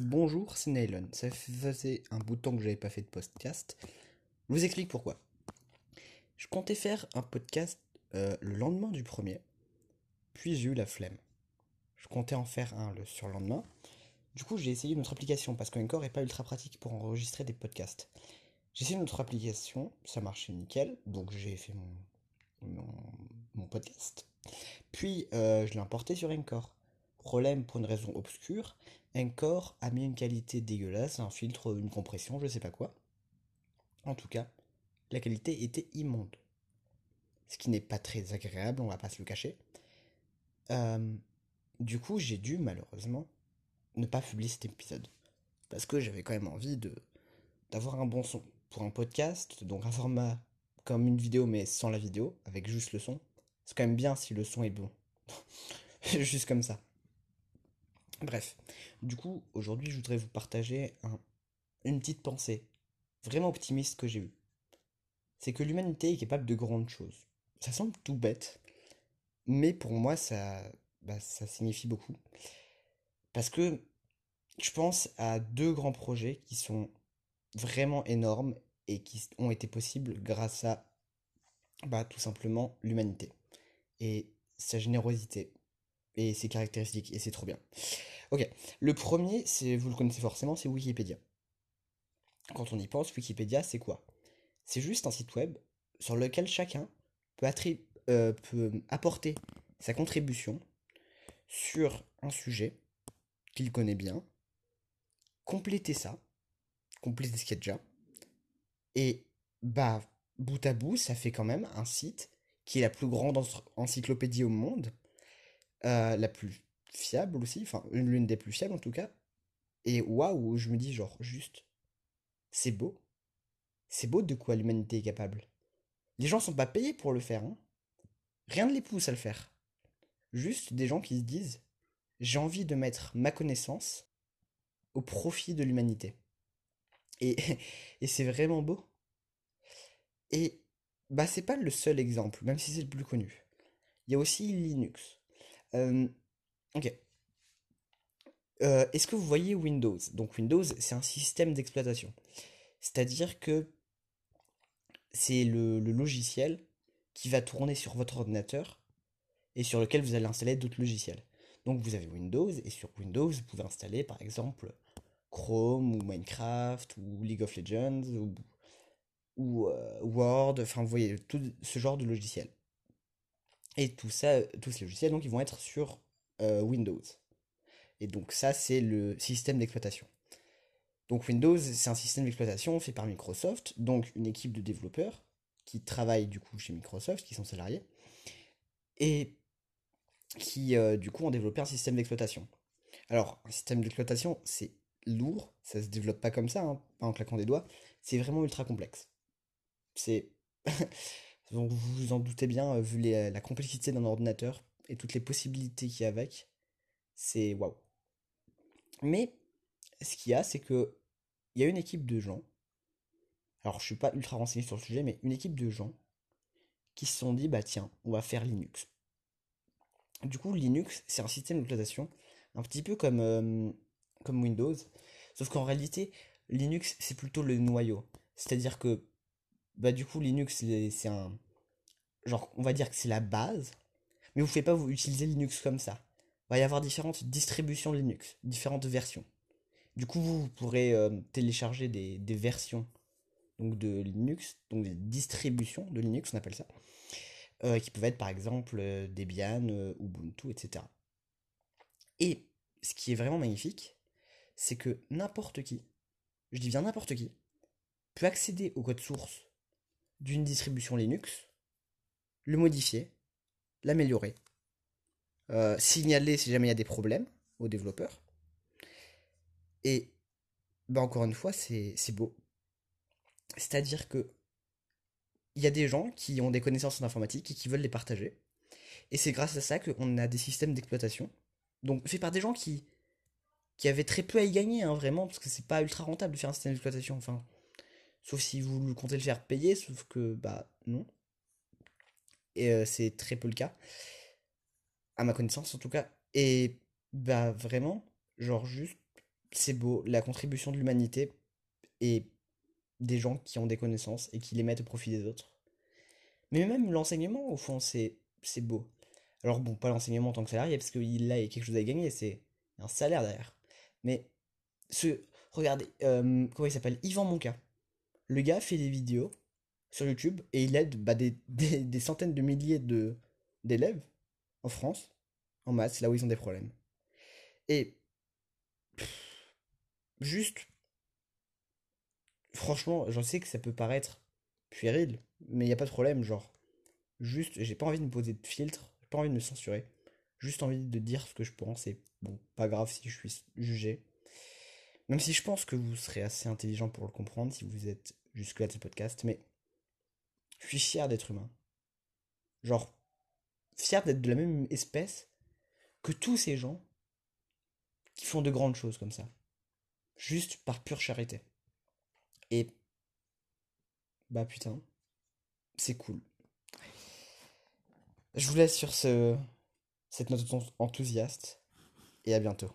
Bonjour, c'est Nylon. Ça faisait un bout de temps que j'avais pas fait de podcast. Je vous explique pourquoi. Je comptais faire un podcast euh, le lendemain du premier, puis j'ai eu la flemme. Je comptais en faire un le surlendemain. Du coup, j'ai essayé notre application parce qu'Encore est pas ultra pratique pour enregistrer des podcasts. J'ai essayé notre application, ça marchait nickel, donc j'ai fait mon, mon, podcast. Puis euh, je l'ai importé sur Encore. Problème pour une raison obscure, Encore a mis une qualité dégueulasse, un filtre, une compression, je sais pas quoi. En tout cas, la qualité était immonde. Ce qui n'est pas très agréable, on va pas se le cacher. Euh, du coup, j'ai dû malheureusement ne pas publier cet épisode. Parce que j'avais quand même envie de d'avoir un bon son. Pour un podcast, donc un format comme une vidéo mais sans la vidéo, avec juste le son. C'est quand même bien si le son est bon. juste comme ça. Bref, du coup, aujourd'hui, je voudrais vous partager une petite pensée vraiment optimiste que j'ai eue. C'est que l'humanité est capable de grandes choses. Ça semble tout bête, mais pour moi, ça, bah, ça signifie beaucoup. Parce que je pense à deux grands projets qui sont vraiment énormes et qui ont été possibles grâce à bah, tout simplement l'humanité et sa générosité et ses caractéristiques et c'est trop bien. Ok, le premier, c'est vous le connaissez forcément, c'est Wikipédia. Quand on y pense, Wikipédia, c'est quoi? C'est juste un site web sur lequel chacun peut, euh, peut apporter sa contribution sur un sujet qu'il connaît bien, compléter ça, compléter ce qu'il y a déjà, et bah, bout à bout, ça fait quand même un site qui est la plus grande encyclopédie au monde, euh, la plus fiable aussi, enfin l'une des plus fiables en tout cas. Et waouh, je me dis genre juste, c'est beau. C'est beau de quoi l'humanité est capable. Les gens sont pas payés pour le faire. Hein. Rien ne les pousse à le faire. Juste des gens qui se disent, j'ai envie de mettre ma connaissance au profit de l'humanité. Et, et c'est vraiment beau. Et bah c'est pas le seul exemple, même si c'est le plus connu. Il y a aussi Linux. Euh, ok. Euh, est-ce que vous voyez Windows? Donc Windows, c'est un système d'exploitation. C'est-à-dire que c'est le, logiciel qui va tourner sur votre ordinateur et sur lequel vous allez installer d'autres logiciels. Donc vous avez Windows et sur Windows, vous pouvez installer par exemple Chrome ou Minecraft ou League of Legends ou, ou euh, Word, enfin vous voyez tout ce genre de logiciels. Et tout ça, tous ces logiciels, donc ils vont être sur euh, Windows. Et donc ça, c'est le système d'exploitation. Donc Windows, c'est un système d'exploitation fait par Microsoft, donc une équipe de développeurs qui travaillent du coup chez Microsoft, qui sont salariés, et qui euh, du coup ont développé un système d'exploitation. Alors, un système d'exploitation, c'est lourd, ça se développe pas comme ça, hein, pas en claquant des doigts, c'est vraiment ultra complexe. C'est Donc vous vous en doutez bien, euh, vu la complexité d'un ordinateur et toutes les possibilités qu'il y a avec, c'est waouh. Mais ce qu'il y a, c'est que il y a une équipe de gens. Alors je suis pas ultra renseigné sur le sujet, mais une équipe de gens qui se sont dit bah tiens, on va faire Linux. Du coup, Linux, c'est un système d'exploitation un petit peu comme, euh, comme Windows, sauf qu'en réalité, Linux c'est plutôt le noyau. C'est-à-dire que bah du coup Linux c'est un genre on va dire que c'est la base mais vous ne pouvez pas vous utiliser Linux comme ça. Il va y avoir différentes distributions Linux différentes versions. Du coup vous, pourrez euh, télécharger des, versions donc de Linux donc des distributions de Linux on appelle ça euh, qui peuvent être par exemple euh, Debian Ubuntu etc et ce qui est vraiment magnifique c'est que n'importe qui je dis bien n'importe qui peut accéder au code source d'une distribution Linux, le modifier, l'améliorer, euh, signaler si jamais il y a des problèmes aux développeurs. Et bah encore une fois, c'est beau. C'est-à-dire que il y a des gens qui ont des connaissances en informatique et qui veulent les partager. Et c'est grâce à ça qu'on a des systèmes d'exploitation. Donc fait par des gens qui, qui avaient très peu à y gagner, hein, vraiment, parce que c'est pas ultra rentable de faire un système d'exploitation. Enfin, Sauf si vous comptez le faire payer, sauf que, bah, non. Et euh, c'est très peu le cas. À ma connaissance, en tout cas. Et, bah, vraiment, genre, juste, c'est beau, la contribution de l'humanité et des gens qui ont des connaissances et qui les mettent au profit des autres. Mais même l'enseignement, au fond, c'est beau. Alors bon, pas l'enseignement en tant que salarié, parce qu'il a quelque chose à gagner, c'est un salaire derrière. Mais ce, regardez, euh, comment il s'appelle? Yvan Monca. Le gars fait des vidéos sur YouTube et il aide bah, des, centaines de milliers d'élèves en France, en maths, là où ils ont des problèmes. Et juste, franchement, j'en sais que ça peut paraître puéril, mais il n'y a pas de problème, genre, juste, j'ai pas envie de me poser de filtre, j'ai pas envie de me censurer, juste envie de dire ce que je pense, et bon, pas grave si je suis jugé. Même si je pense que vous serez assez intelligent pour le comprendre si vous êtes jusque-là de ce podcast, mais je suis fier d'être humain. Genre, fier d'être de la même espèce que tous ces gens qui font de grandes choses comme ça. Juste par pure charité. Et bah putain, c'est cool. Je vous laisse sur ce, cette note enthousiaste et à bientôt.